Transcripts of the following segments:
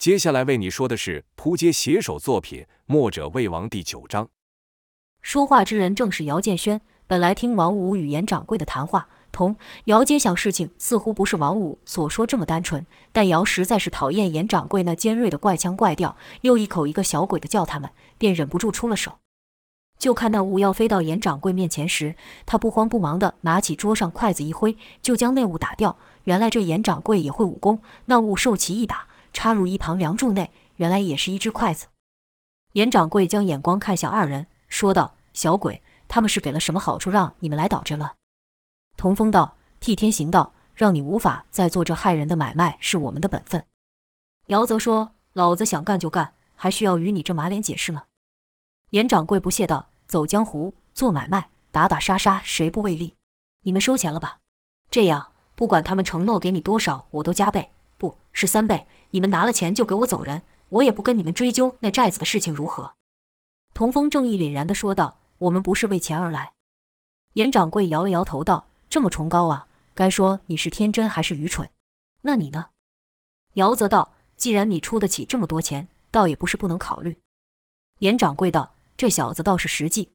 接下来为你说的是扑街写手作品《墨者魏王》第九章。说话之人正是姚建轩。本来听王五与严掌柜的谈话，同姚接想事情似乎不是王五所说这么单纯。但姚实在是讨厌严掌柜那尖锐的怪腔怪调，又一口一个小鬼的叫他们，便忍不住出了手。就看那物要飞到严掌柜面前时，他不慌不忙地拿起桌上筷子一挥，就将那物打掉。原来这严掌柜也会武功，那物受其一打。插入一旁梁柱内，原来也是一只筷子。严掌柜将眼光看向二人，说道：“小鬼，他们是给了什么好处，让你们来捣这了？”童风道：“替天行道，让你无法再做这害人的买卖，是我们的本分。”姚泽说：“老子想干就干，还需要与你这马脸解释吗？”严掌柜不屑道：“走江湖，做买卖，打打杀杀，谁不为利？你们收钱了吧？这样，不管他们承诺给你多少，我都加倍，不是三倍。”你们拿了钱就给我走人，我也不跟你们追究那寨子的事情，如何？童风正义凛然地说道：“我们不是为钱而来。”严掌柜摇了摇头道：“这么崇高啊，该说你是天真还是愚蠢？那你呢？”姚则道：“既然你出得起这么多钱，倒也不是不能考虑。”严掌柜道：“这小子倒是实际。”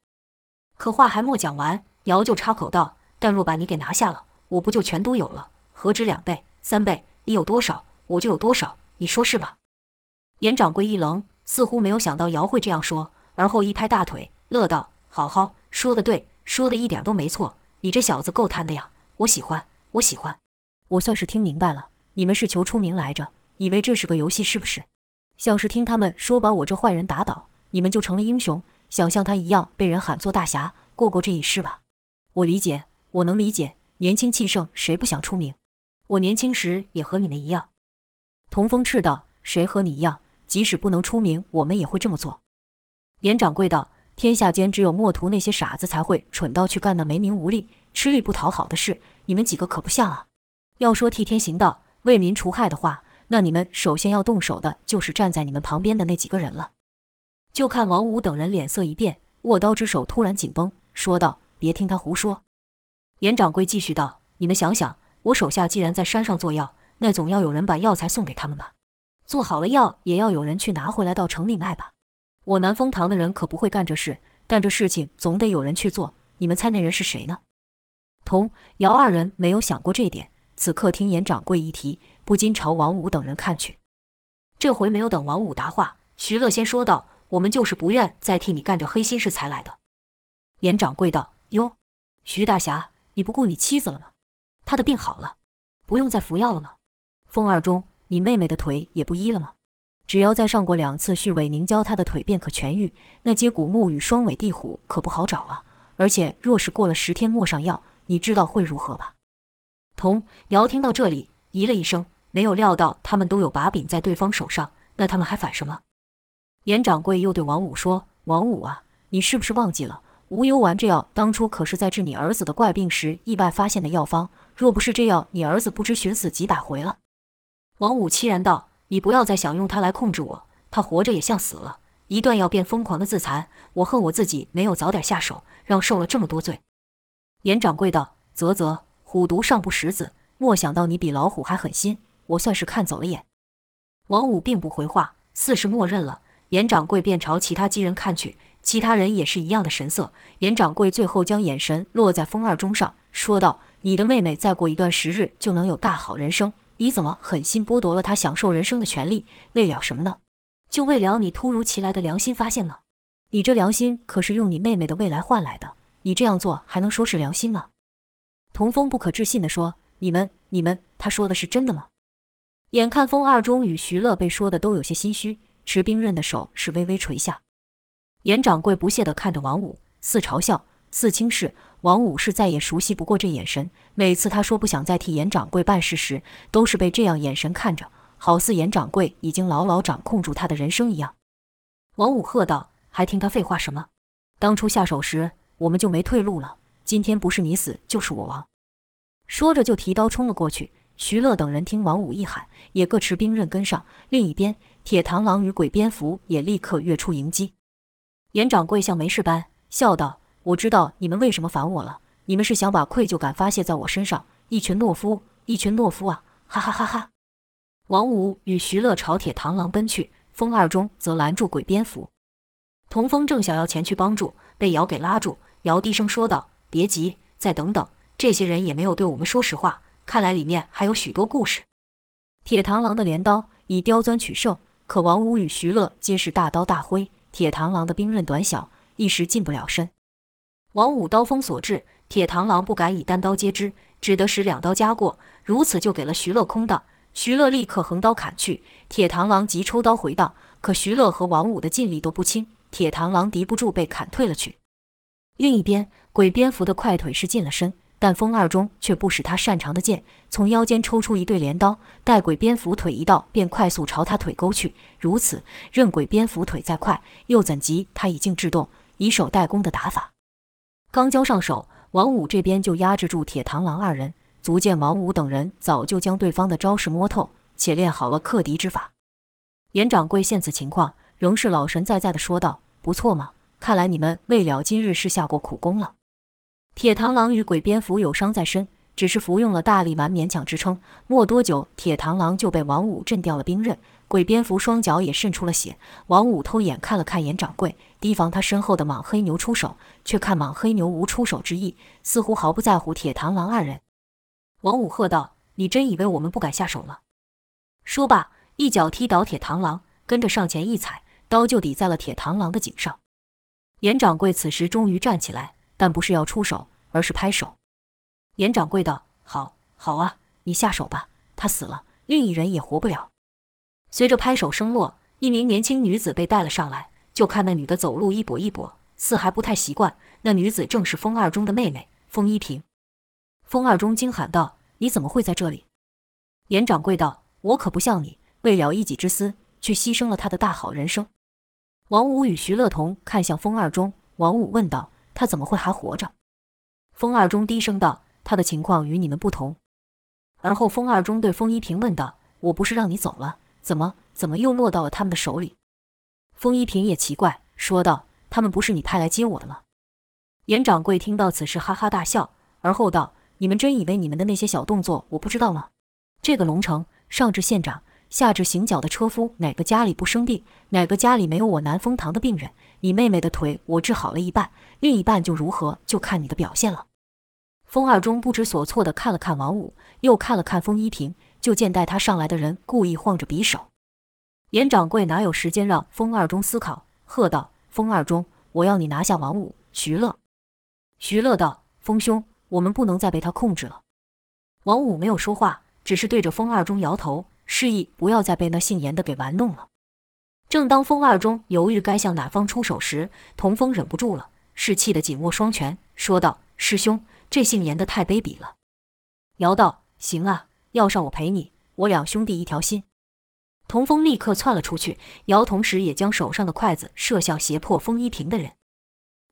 可话还没讲完，姚就插口道：“但若把你给拿下了，我不就全都有了？何止两倍、三倍？你有多少，我就有多少。”你说是吧？严掌柜一愣，似乎没有想到姚会这样说，而后一拍大腿，乐道：“好好，说的对，说的一点都没错。你这小子够贪的呀！我喜欢，我喜欢。我算是听明白了，你们是求出名来着，以为这是个游戏是不是？像是听他们说把我这坏人打倒，你们就成了英雄，想像他一样被人喊作大侠，过过这一世吧？我理解，我能理解，年轻气盛，谁不想出名？我年轻时也和你们一样。”童风斥道：“谁和你一样？即使不能出名，我们也会这么做。”严掌柜道：“天下间只有墨图那些傻子才会蠢到去干那没名无利、吃力不讨好的事，你们几个可不像啊！要说替天行道、为民除害的话，那你们首先要动手的就是站在你们旁边的那几个人了。”就看王五等人脸色一变，握刀之手突然紧绷，说道：“别听他胡说。”严掌柜继续道：“你们想想，我手下既然在山上做药。”那总要有人把药材送给他们吧，做好了药也要有人去拿回来到城里卖吧。我南风堂的人可不会干这事，但这事情总得有人去做。你们猜那人是谁呢？童姚二人没有想过这点，此刻听严掌柜一提，不禁朝王五等人看去。这回没有等王五答话，徐乐先说道：“我们就是不愿再替你干这黑心事才来的。”严掌柜道：“哟，徐大侠，你不顾你妻子了吗？她的病好了，不用再服药了吗？”风二中，你妹妹的腿也不医了吗？只要再上过两次续尾凝胶她的腿便可痊愈。那接骨木与双尾地虎可不好找啊！而且若是过了十天没上药，你知道会如何吧？童瑶听到这里，咦了一声，没有料到他们都有把柄在对方手上，那他们还反什么？严掌柜又对王五说：“王五啊，你是不是忘记了无忧丸这药当初可是在治你儿子的怪病时意外发现的药方？若不是这药，你儿子不知寻死几百回了。”王五凄然道：“你不要再想用他来控制我，他活着也像死了，一断药便疯狂的自残。我恨我自己没有早点下手，让受了这么多罪。”严掌柜道：“啧啧，虎毒尚不食子，莫想到你比老虎还狠心，我算是看走了眼。”王五并不回话，似是默认了。严掌柜便朝其他几人看去，其他人也是一样的神色。严掌柜最后将眼神落在风二中上，说道：“你的妹妹再过一段时日就能有大好人生。”你怎么狠心剥夺了他享受人生的权利？为了什么呢？就为了你突如其来的良心发现呢？你这良心可是用你妹妹的未来换来的，你这样做还能说是良心吗？童风不可置信地说：“你们、你们，他说的是真的吗？”眼看风二中与徐乐被说的都有些心虚，持兵刃的手是微微垂下。严掌柜不屑地看着王五，似嘲笑，四清室。王五是再也熟悉不过这眼神。每次他说不想再替严掌柜办事时，都是被这样眼神看着，好似严掌柜已经牢牢掌控住他的人生一样。王五喝道：“还听他废话什么？当初下手时，我们就没退路了。今天不是你死，就是我亡。”说着就提刀冲了过去。徐乐等人听王五一喊，也各持兵刃跟上。另一边，铁螳螂与鬼蝙蝠也立刻跃出迎击。严掌柜像没事般笑道。我知道你们为什么烦我了，你们是想把愧疚感发泄在我身上，一群懦夫，一群懦夫啊！哈哈哈哈。王五与徐乐朝铁螳螂奔去，风二中则拦住鬼蝙蝠。童风正想要前去帮助，被姚给拉住。姚低声说道：“别急，再等等。这些人也没有对我们说实话，看来里面还有许多故事。”铁螳螂的镰刀以刁钻取胜，可王五与徐乐皆是大刀大挥，铁螳螂的兵刃短小，一时近不了身。王五刀锋所至，铁螳螂不敢以单刀接之，只得使两刀夹过，如此就给了徐乐空档。徐乐立刻横刀砍去，铁螳螂急抽刀回挡，可徐乐和王五的劲力都不轻，铁螳螂敌不住，被砍退了去。另一边，鬼蝙蝠的快腿是近了身，但风二中却不使他擅长的剑，从腰间抽出一对镰刀，待鬼蝙蝠腿一到，便快速朝他腿勾去。如此，任鬼蝙蝠腿再快，又怎及他以静制动、以守待攻的打法？刚交上手，王五这边就压制住铁螳螂二人，足见王五等人早就将对方的招式摸透，且练好了克敌之法。严掌柜见此情况，仍是老神在在的说道：“不错嘛。”看来你们未了今日是下过苦功了。铁螳螂与鬼蝙蝠有伤在身，只是服用了大力丸勉强支撑。没多久，铁螳螂就被王五震掉了兵刃，鬼蝙蝠双脚也渗出了血。王五偷眼看了看严掌柜，提防他身后的莽黑牛出手，却看莽黑牛无出手之意，似乎毫不在乎铁螳螂二人。王五喝道：“你真以为我们不敢下手了？”说罢，一脚踢倒铁螳螂，跟着上前一踩，刀就抵在了铁螳螂的颈上。严掌柜此时终于站起来，但不是要出手，而是拍手。严掌柜道：“好，好啊，你下手吧。他死了，另一人也活不了。”随着拍手声落，一名年轻女子被带了上来。就看那女的走路一跛一跛，似还不太习惯。那女子正是风二中的妹妹风依萍。风二中惊喊道：“你怎么会在这里？”严掌柜道：“我可不像你，为了一己之私，去牺牲了他的大好人生。”王五与徐乐同看向风二中，王五问道：“他怎么会还活着？”风二中低声道：“他的情况与你们不同。”而后风二中对风一平问道：“我不是让你走了，怎么怎么又落到了他们的手里？”风依萍也奇怪，说道：“他们不是你派来接我的吗？”严掌柜听到此事，哈哈大笑，而后道：“你们真以为你们的那些小动作我不知道吗？这个龙城上至县长。”下至行脚的车夫，哪个家里不生病？哪个家里没有我南风堂的病人？你妹妹的腿我治好了一半，另一半就如何？就看你的表现了。风二中不知所措地看了看王五，又看了看风依萍，就见带他上来的人故意晃着匕首。严掌柜哪有时间让风二中思考，喝道：“风二中，我要你拿下王五、徐乐。”徐乐道：“风兄，我们不能再被他控制了。”王五没有说话，只是对着风二中摇头。示意不要再被那姓严的给玩弄了。正当风二中犹豫该向哪方出手时，童风忍不住了，是气得紧握双拳，说道：“师兄，这姓严的太卑鄙了。”姚道：“行啊，要上我陪你，我两兄弟一条心。”童风立刻窜了出去，姚同时也将手上的筷子射向胁迫风依萍的人。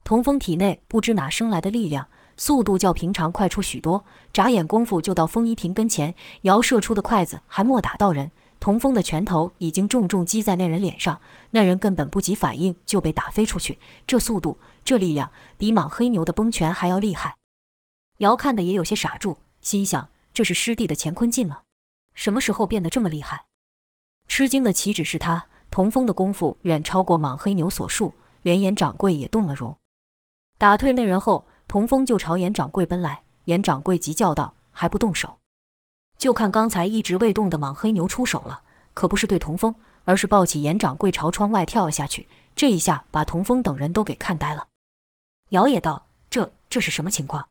童风体内不知哪生来的力量。速度较平常快出许多，眨眼功夫就到风依萍跟前。姚射出的筷子还没打到人，童风的拳头已经重重击在那人脸上，那人根本不及反应就被打飞出去。这速度，这力量，比莽黑牛的崩拳还要厉害。姚看得也有些傻住，心想：这是师弟的乾坤镜吗？什么时候变得这么厉害？吃惊的岂止是他，童风的功夫远超过莽黑牛所述，连严掌柜也动了容。打退那人后。童风就朝严掌柜奔来，严掌柜急叫道：“还不动手！”就看刚才一直未动的莽黑牛出手了，可不是对童风，而是抱起严掌柜朝窗外跳了下去。这一下把童风等人都给看呆了。姚也道：“这这是什么情况？”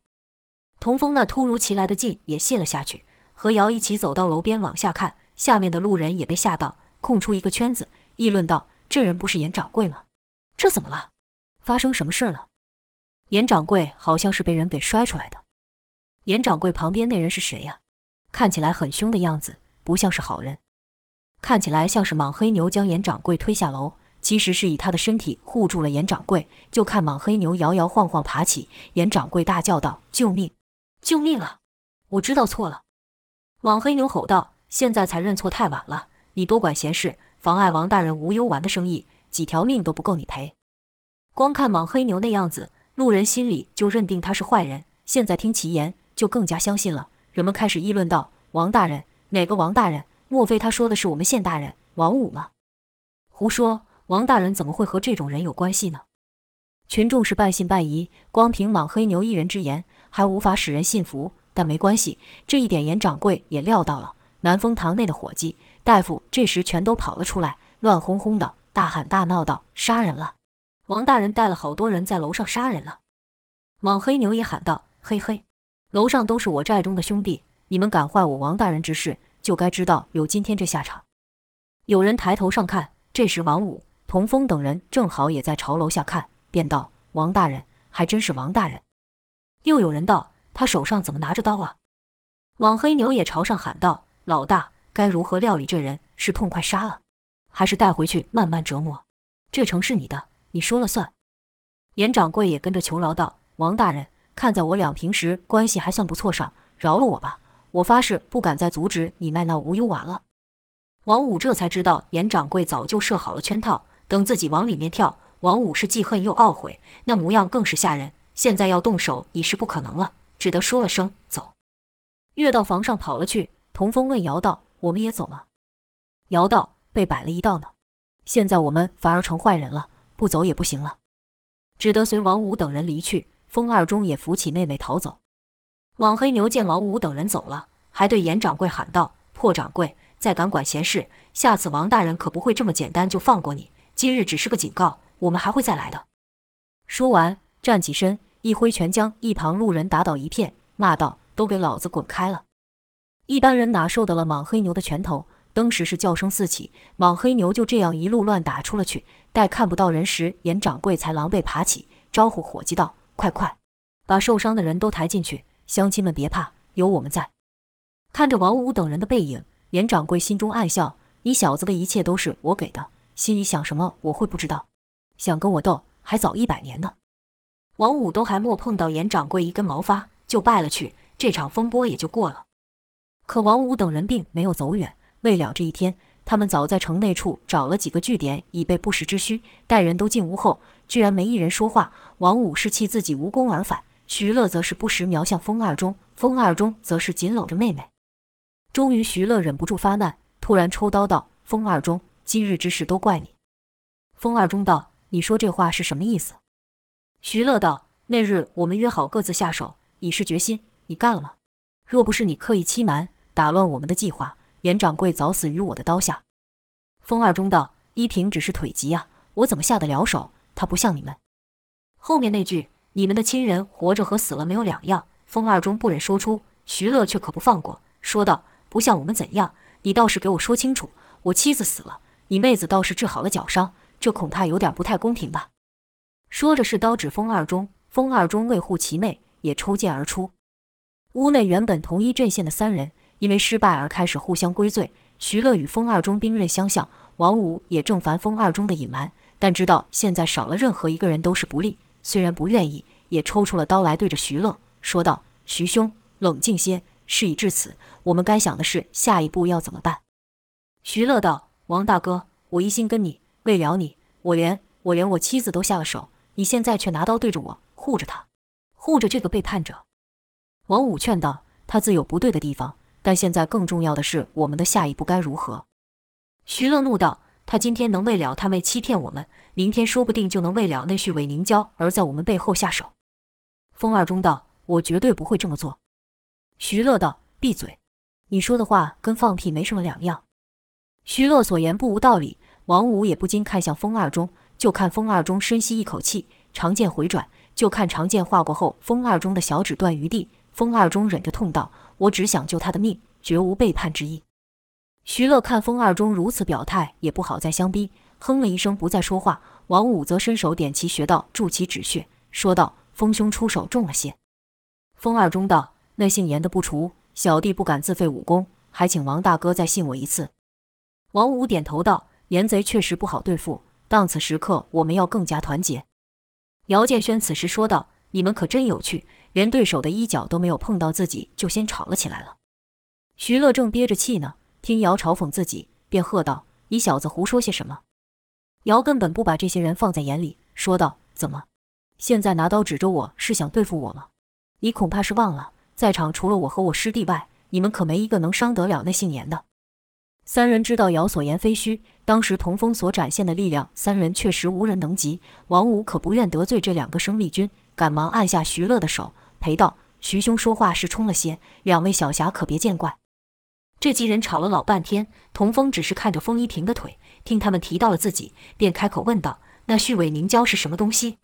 童风那突如其来的劲也泄了下去，和姚一起走到楼边往下看，下面的路人也被吓到，空出一个圈子，议论道：“这人不是严掌柜吗？这怎么了？发生什么事了？”严掌柜好像是被人给摔出来的。严掌柜旁边那人是谁呀？看起来很凶的样子，不像是好人。看起来像是莽黑牛将严掌柜推下楼，其实是以他的身体护住了严掌柜。就看莽黑牛摇摇晃晃爬起，严掌柜大叫道：“救命！救命啊！我知道错了。”莽黑牛吼道：“现在才认错太晚了，你多管闲事，妨碍王大人无忧丸的生意，几条命都不够你赔。”光看莽黑牛那样子。路人心里就认定他是坏人，现在听其言，就更加相信了。人们开始议论道：“王大人，哪个王大人？莫非他说的是我们县大人王五吗？胡说，王大人怎么会和这种人有关系呢？群众是半信半疑，光凭莽黑牛一人之言还无法使人信服。但没关系，这一点严掌柜也料到了。南风堂内的伙计、大夫这时全都跑了出来，乱哄哄的大喊大闹道：“杀人了！王大人带了好多人在楼上杀人了！”莽黑牛也喊道：“嘿嘿，楼上都是我寨中的兄弟，你们敢坏我王大人之事，就该知道有今天这下场。”有人抬头上看，这时王五、童风等人正好也在朝楼下看，便道：“王大人，还真是王大人。”又有人道：“他手上怎么拿着刀啊？”莽黑牛也朝上喊道：“老大，该如何料理这人？是痛快杀了，还是带回去慢慢折磨？这城是你的，你说了算。”严掌柜也跟着求饶道：“王大人，看在我俩平时关系还算不错上，饶了我吧。我发誓不敢再阻止你卖那无忧丸了。”王五这才知道，严掌柜早就设好了圈套，等自己往里面跳。王五是既恨又懊悔，那模样更是吓人。现在要动手已是不可能了，只得说了声“走”，跃到房上跑了去。童风问姚道：“我们也走吗？”姚道：“被摆了一道呢，现在我们反而成坏人了，不走也不行了，只得随王五等人离去。风二中也扶起妹妹逃走。莽黑牛见王五等人走了，还对严掌柜喊道：“破掌柜！”再敢管闲事，下次王大人可不会这么简单就放过你。今日只是个警告，我们还会再来的。说完，站起身，一挥拳将一旁路人打倒一片，骂道：“都给老子滚开了！”一般人哪受得了莽黑牛的拳头？当时是叫声四起，莽黑牛就这样一路乱打出了去。待看不到人时，严掌柜才狼狈爬起，招呼伙计道：“快快，把受伤的人都抬进去。乡亲们别怕，有我们在。”看着王五等人的背影。严掌柜心中暗笑：“你小子的一切都是我给的，心里想什么我会不知道？想跟我斗，还早一百年呢。”王五都还没碰到严掌柜一根毛发，就败了去，这场风波也就过了。可王五等人并没有走远，为了这一天，他们早在城内处找了几个据点，以备不时之需。待人都进屋后，居然没一人说话。王五是气自己无功而返，徐乐则是不时瞄向风二中，风二中则是紧搂着妹妹。终于，徐乐忍不住发难，突然抽刀道：“风二中，今日之事都怪你。”风二中道：“你说这话是什么意思？”徐乐道：“那日我们约好各自下手，以示决心，你干了吗？若不是你刻意欺瞒，打乱我们的计划，严掌柜早死于我的刀下。”风二中道：“依萍只是腿疾啊，我怎么下得了手？他不像你们。”后面那句“你们的亲人活着和死了没有两样”，风二中不忍说出，徐乐却可不放过，说道。不像我们怎样？你倒是给我说清楚。我妻子死了，你妹子倒是治好了脚伤，这恐怕有点不太公平吧？说着，是刀指风二中。风二中为护其妹，也抽剑而出。屋内原本同一阵线的三人，因为失败而开始互相归罪。徐乐与风二中兵刃相向，王五也正烦风二中的隐瞒，但知道现在少了任何一个人都是不利，虽然不愿意，也抽出了刀来，对着徐乐说道：“徐兄，冷静些。”事已至此，我们该想的是下一步要怎么办。徐乐道：“王大哥，我一心跟你，为了你，我连我连我妻子都下了手，你现在却拿刀对着我，护着他，护着这个背叛者。”王五劝道：“他自有不对的地方，但现在更重要的是我们的下一步该如何？”徐乐怒道：“他今天能为了他妹欺骗我们，明天说不定就能为了那序伪凝胶而在我们背后下手。”风二中道：“我绝对不会这么做。”徐乐道：“闭嘴！你说的话跟放屁没什么两样。”徐乐所言不无道理。王五也不禁看向风二中，就看风二中深吸一口气，长剑回转，就看长剑划过后，风二中的小指断于地。风二中忍着痛道：“我只想救他的命，绝无背叛之意。”徐乐看风二中如此表态，也不好再相逼，哼了一声，不再说话。王五则伸手点其穴道，助其止血，说道：“风兄出手重了些。”风二中道。那姓严的不除，小弟不敢自废武功，还请王大哥再信我一次。王五点头道：“严贼确实不好对付，当此时刻，我们要更加团结。”姚建轩此时说道：“你们可真有趣，连对手的衣角都没有碰到自己，就先吵了起来了。”徐乐正憋着气呢，听姚嘲讽自己，便喝道：“你小子胡说些什么？”姚根本不把这些人放在眼里，说道：“怎么，现在拿刀指着我是想对付我吗？你恐怕是忘了。”在场除了我和我师弟外，你们可没一个能伤得了那姓严的。三人知道姚所言非虚，当时童风所展现的力量，三人确实无人能及。王五可不愿得罪这两个生力军，赶忙按下徐乐的手，陪道：“徐兄说话是冲了些，两位小侠可别见怪。”这几人吵了老半天，童风只是看着风一平的腿，听他们提到了自己，便开口问道：“那旭尾凝胶是什么东西？”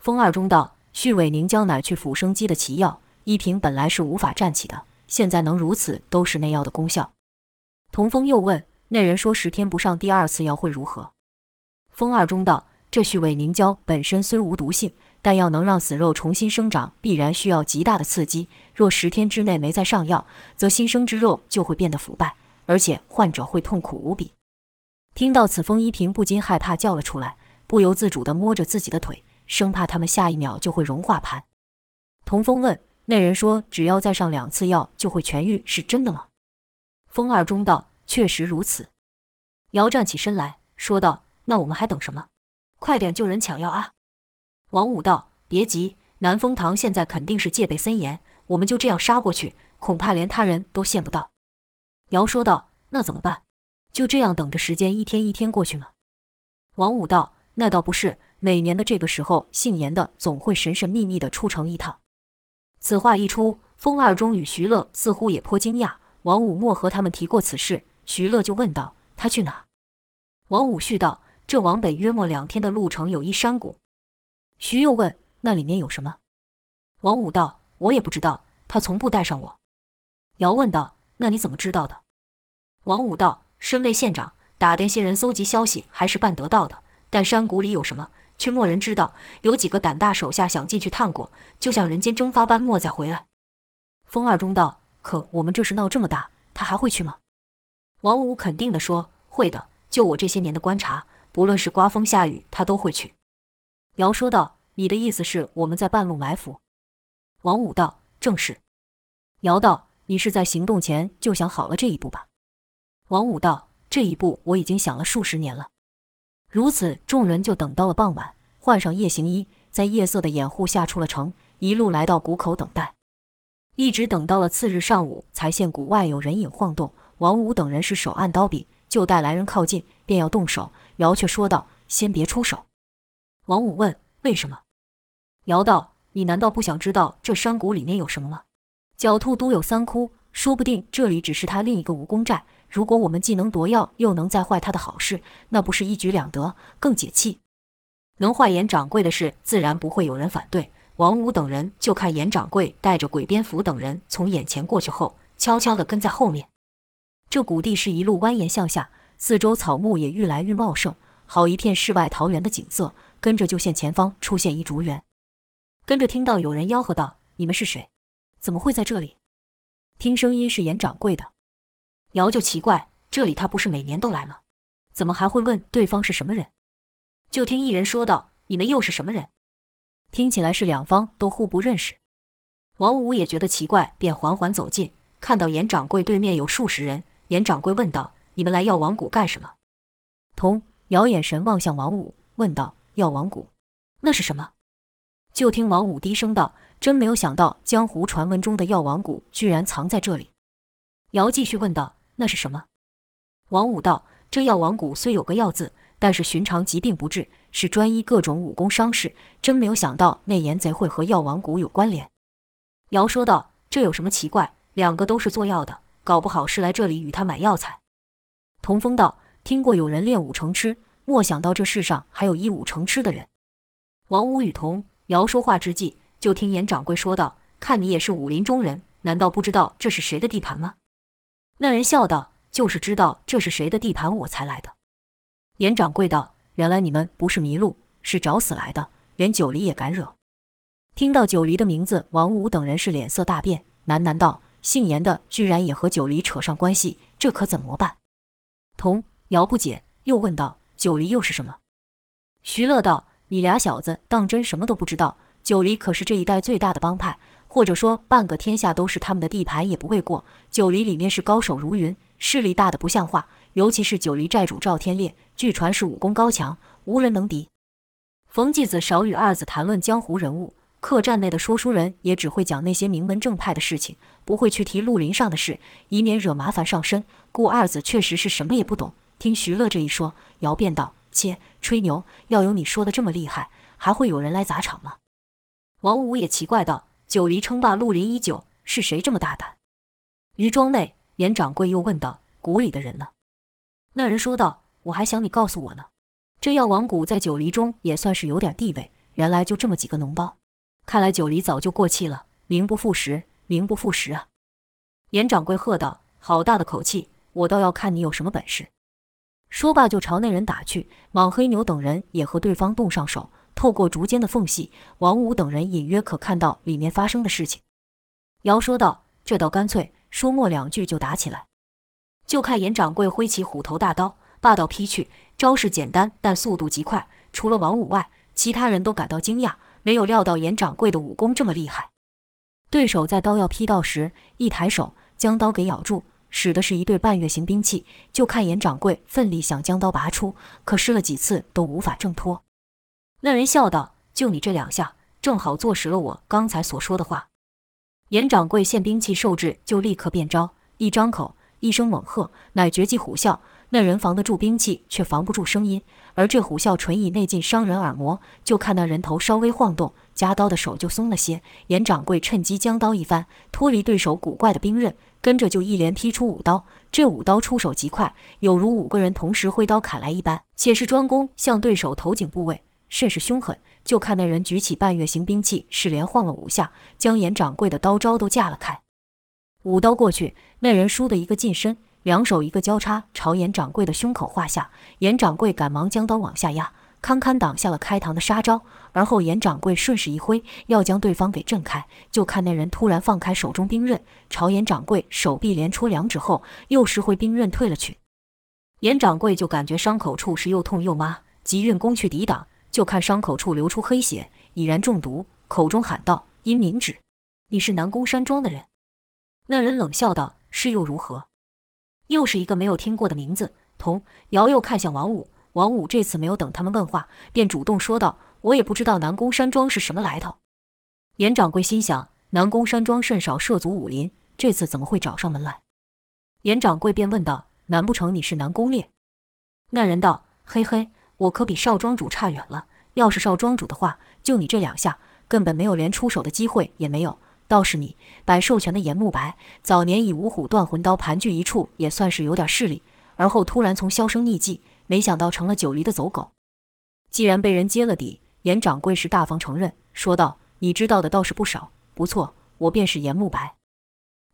风二中道：“旭尾凝胶乃去腐生肌的奇药，一平本来是无法站起的，现在能如此，都是那药的功效。”童风又问：“那人说十天不上第二次药会如何？”风二中道：“这续尾凝胶本身虽无毒性，但要能让死肉重新生长，必然需要极大的刺激。若十天之内没再上药，则新生之肉就会变得腐败，而且患者会痛苦无比。”听到此，风一平不禁害怕叫了出来，不由自主地摸着自己的腿，生怕他们下一秒就会融化盘。童风问：“那人说只要再上两次药就会痊愈，是真的吗？”风二中道：“确实如此。”姚站起身来说道：“那我们还等什么？快点救人抢药啊！”王五道：“别急，南风堂现在肯定是戒备森严，我们就这样杀过去，恐怕连他人都见不到。”姚说道：“那怎么办？就这样等着时间一天一天过去吗？”王五道：“那倒不是，每年的这个时候，姓严的总会神神秘秘的出城一趟。”此话一出，风二中与徐乐似乎也颇惊讶。王五莫和他们提过此事，徐乐就问道：“他去哪？”王五续道：“这往北约莫两天的路程有一山谷。”徐又问：“那里面有什么？”王五道：“我也不知道，他从不带上我。”姚问道：“那你怎么知道的？”王五道：“身为县长，打点些人搜集消息还是办得到的。但山谷里有什么，却没人知道。有几个胆大手下想进去探过，就像人间蒸发般，没再回来。”风二中道。可我们这事闹这么大，他还会去吗？王五肯定地说：“会的。就我这些年的观察，不论是刮风下雨，他都会去。”姚说道：“你的意思是我们在半路埋伏？”王五道：“正是。”姚道：“你是在行动前就想好了这一步吧？”王五道：“这一步我已经想了数十年了。”如此，众人就等到了傍晚，换上夜行衣，在夜色的掩护下出了城，一路来到谷口等待。一直等到了次日上午，才见谷外有人影晃动。王五等人是手按刀柄，就待来人靠近，便要动手。姚却说道：“先别出手。”王五问：“为什么？”姚道：“你难道不想知道这山谷里面有什么吗？狡兔独有三窟，说不定这里只是他另一个武功寨。如果我们既能夺药，又能再坏他的好事，那不是一举两得，更解气？能坏严掌柜的事，自然不会有人反对。”王五等人就看严掌柜带着鬼蝙蝠等人从眼前过去后，悄悄地跟在后面。这谷地是一路蜿蜒向下，四周草木也愈来愈茂盛，好一片世外桃源的景色。跟着就见前方出现一竹园，跟着听到有人吆喝道：“你们是谁？怎么会在这里？”听声音是严掌柜的。姚就奇怪，这里他不是每年都来吗？怎么还会问对方是什么人？就听一人说道：“你们又是什么人？”听起来是两方都互不认识，王五也觉得奇怪，便缓缓走近，看到严掌柜对面有数十人。严掌柜问道：“你们来药王谷干什么？”童姚眼神望向王五，问道：“药王谷，那是什么？”就听王五低声道：“真没有想到，江湖传闻中的药王谷居然藏在这里。”姚继续问道：“那是什么？”王五道：“这药王谷虽有个药字。”但是寻常疾病不治，是专医各种武功伤势。真没有想到那严贼会和药王谷有关联。姚说道：“这有什么奇怪？两个都是做药的，搞不好是来这里与他买药材。”童风道：“听过有人练武成痴，莫想到这世上还有一武成痴的人。”王五与童姚说话之际，就听严掌柜说道：“看你也是武林中人，难道不知道这是谁的地盘吗？”那人笑道：“就是知道这是谁的地盘，我才来的。”严掌柜道：“原来你们不是迷路，是找死来的，连九黎也敢惹？”听到九黎的名字，王五等人是脸色大变，喃喃道：“姓严的居然也和九黎扯上关系，这可怎么办？”童姚不解，又问道：“九黎又是什么？”徐乐道：“你俩小子当真什么都不知道？九黎可是这一带最大的帮派，或者说半个天下都是他们的地盘也不为过。九黎里面是高手如云，势力大的不像话。”尤其是九黎寨主赵天烈，据传是武功高强，无人能敌。冯继子少与二子谈论江湖人物，客栈内的说书人也只会讲那些名门正派的事情，不会去提绿林上的事，以免惹麻烦上身。故二子确实是什么也不懂。听徐乐这一说，姚便道：“切，吹牛！要有你说的这么厉害，还会有人来砸场吗？”王五也奇怪道：“九黎称霸绿林已久，是谁这么大胆？”余庄内，严掌柜又问道：“谷里的人呢？”那人说道：“我还想你告诉我呢。这药王谷在九黎中也算是有点地位，原来就这么几个脓包。”看来九黎早就过气了，名不副实，名不副实啊！严掌柜喝道：“好大的口气！我倒要看你有什么本事！”说罢就朝那人打去。莽黑牛等人也和对方动上手，透过竹间的缝隙，王五等人隐约可看到里面发生的事情。姚说道：“这倒干脆，说没两句就打起来。”就看严掌柜挥起虎头大刀，霸道劈去，招式简单，但速度极快。除了王五外，其他人都感到惊讶。没有料到严掌柜的武功这么厉害，对手在刀要劈到时，一抬手将刀给咬住，使的是一对半月形兵器。就看严掌柜奋力想将刀拔出，可试了几次都无法挣脱。那人笑道：“就你这两下，正好坐实了我刚才所说的话。”严掌柜见兵器受制，就立刻变招，一张口，一声猛喝，乃绝技虎啸。那人防得住兵器，却防不住声音。而这虎啸纯以内劲伤人耳膜，就看那人头稍微晃动，夹刀的手就松了些。严掌柜趁机将刀一翻，脱离对手古怪的兵刃，跟着就一连劈出五刀。这五刀出手极快，有如五个人同时挥刀砍来一般，且是专攻向对手头颈部位，甚是凶狠。就看那人举起半月形兵器，是连晃了五下，将严掌柜的刀招都架了开。五刀过去，那人倏的一个近身。两手一个交叉，朝严掌柜的胸口划下。严掌柜赶忙将刀往下压，堪堪挡下了开膛的杀招。而后严掌柜顺势一挥，要将对方给震开。就看那人突然放开手中兵刃，朝严掌柜手臂连戳两指后，又拾回兵刃退了去。严掌柜就感觉伤口处是又痛又麻，急运功去抵挡。就看伤口处流出黑血，已然中毒，口中喊道：“阴冥纸，你是南宫山庄的人？”那人冷笑道：“是又如何？”又是一个没有听过的名字。童瑶又看向王五，王五这次没有等他们问话，便主动说道：“我也不知道南宫山庄是什么来头。”严掌柜心想：南宫山庄甚少涉足武林，这次怎么会找上门来？严掌柜便问道：“难不成你是南宫烈？”那人道：“嘿嘿，我可比少庄主差远了。要是少庄主的话，就你这两下，根本没有连出手的机会也没有。”倒是你，百兽拳的严慕白，早年以五虎断魂刀盘踞一处，也算是有点势力。而后突然从销声匿迹，没想到成了九黎的走狗。既然被人揭了底，严掌柜是大方承认，说道：“你知道的倒是不少，不错，我便是严慕白。”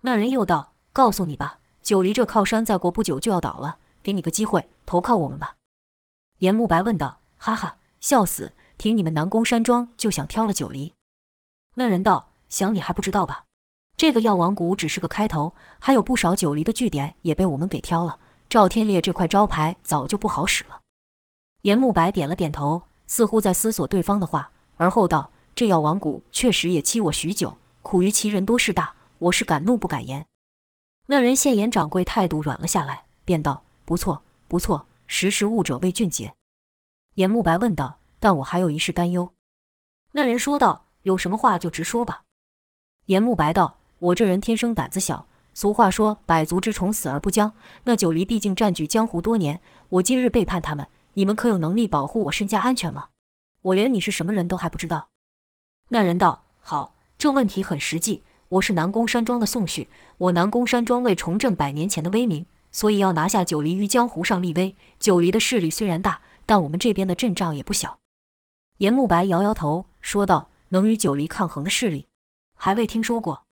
那人又道：“告诉你吧，九黎这靠山再过不久就要倒了，给你个机会，投靠我们吧。”严慕白问道：“哈哈，笑死！凭你们南宫山庄就想挑了九黎？”那人道。想你还不知道吧？这个药王谷只是个开头，还有不少九黎的据点也被我们给挑了。赵天烈这块招牌早就不好使了。严慕白点了点头，似乎在思索对方的话，而后道：“这药王谷确实也欺我许久，苦于其人多势大，我是敢怒不敢言。”那人见严掌柜态度软了下来，便道：“不错，不错，识时务者为俊杰。”严慕白问道：“但我还有一事担忧。”那人说道：“有什么话就直说吧。”严慕白道：“我这人天生胆子小。俗话说‘百足之虫，死而不僵’。那九黎毕竟占据江湖多年，我今日背叛他们，你们可有能力保护我身家安全吗？我连你是什么人都还不知道。”那人道：“好，这问题很实际。我是南宫山庄的宋旭，我南宫山庄为重振百年前的威名，所以要拿下九黎于江湖上立威。九黎的势力虽然大，但我们这边的阵仗也不小。”严慕白摇摇头，说道：“能与九黎抗衡的势力。”还未听说过，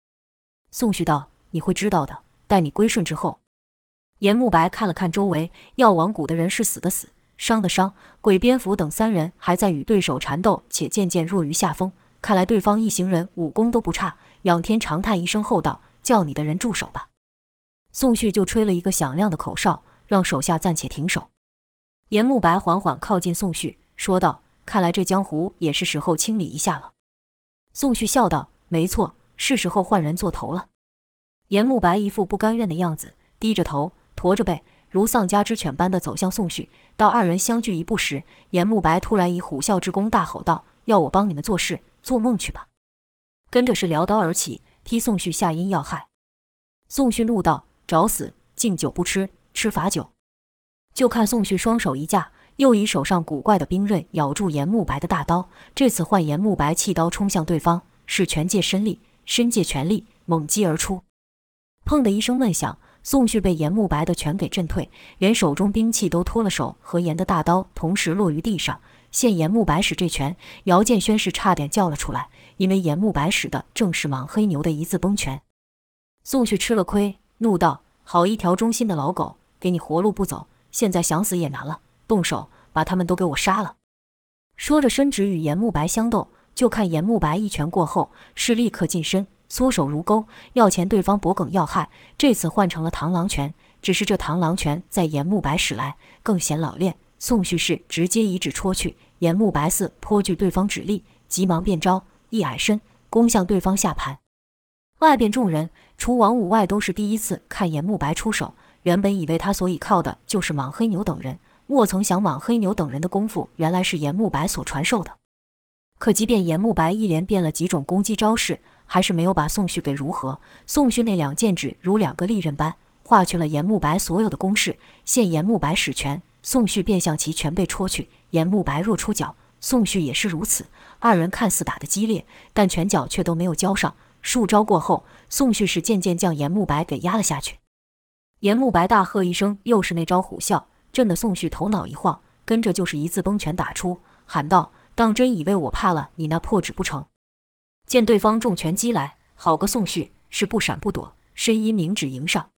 宋旭道：“你会知道的。待你归顺之后。”严慕白看了看周围，药王谷的人是死的死，伤的伤，鬼蝙蝠等三人还在与对手缠斗，且渐渐弱于下风。看来对方一行人武功都不差。仰天长叹一声后道：“叫你的人住手吧。”宋旭就吹了一个响亮的口哨，让手下暂且停手。严慕白缓缓靠近宋旭，说道：“看来这江湖也是时候清理一下了。”宋旭笑道。没错，是时候换人做头了。严慕白一副不甘愿的样子，低着头，驼着背，如丧家之犬般的走向宋旭。到二人相距一步时，严慕白突然以虎啸之功大吼道：“要我帮你们做事，做梦去吧！”跟着是撩刀而起，踢宋旭下阴要害。宋旭怒道：“找死！敬酒不吃，吃罚酒。”就看宋旭双手一架，又以手上古怪的冰刃咬住严慕白的大刀。这次换严慕白弃刀冲向对方，是拳借身力，身借拳力，猛击而出。砰的一声闷响，宋旭被严慕白的拳给震退，连手中兵器都脱了手，和严的大刀同时落于地上。现严慕白使这拳，姚建轩是差点叫了出来，因为严慕白使的正是莽黑牛的一字崩拳。宋旭吃了亏，怒道：“好一条忠心的老狗，给你活路不走！”现在想死也难了，动手把他们都给我杀了！说着，伸指与严慕白相斗。就看严慕白一拳过后，是立刻近身，缩手如钩，要钳对方脖梗要害。这次换成了螳螂拳，只是这螳螂拳在严慕白使来更显老练。宋旭是直接一指戳去，严慕白似颇惧对方指力，急忙变招，一矮身攻向对方下盘。外边众人除王五外，都是第一次看严慕白出手。原本以为他所倚靠的就是莽黑牛等人，莫曾想莽黑牛等人的功夫原来是严慕白所传授的。可即便严慕白一连变了几种攻击招式，还是没有把宋旭给如何。宋旭那两剑指如两个利刃般划去了严慕白所有的攻势。现严慕白使拳，宋旭便向其拳背戳去。严慕白若出脚，宋旭也是如此。二人看似打得激烈，但拳脚却都没有交上。数招过后，宋旭是渐渐将严慕白给压了下去。严慕白大喝一声，又是那招虎啸，震得宋旭头脑一晃，跟着就是一字崩拳打出，喊道：“当真以为我怕了你那破纸不成？”见对方重拳击来，好个宋旭，是不闪不躲，身衣明指迎上。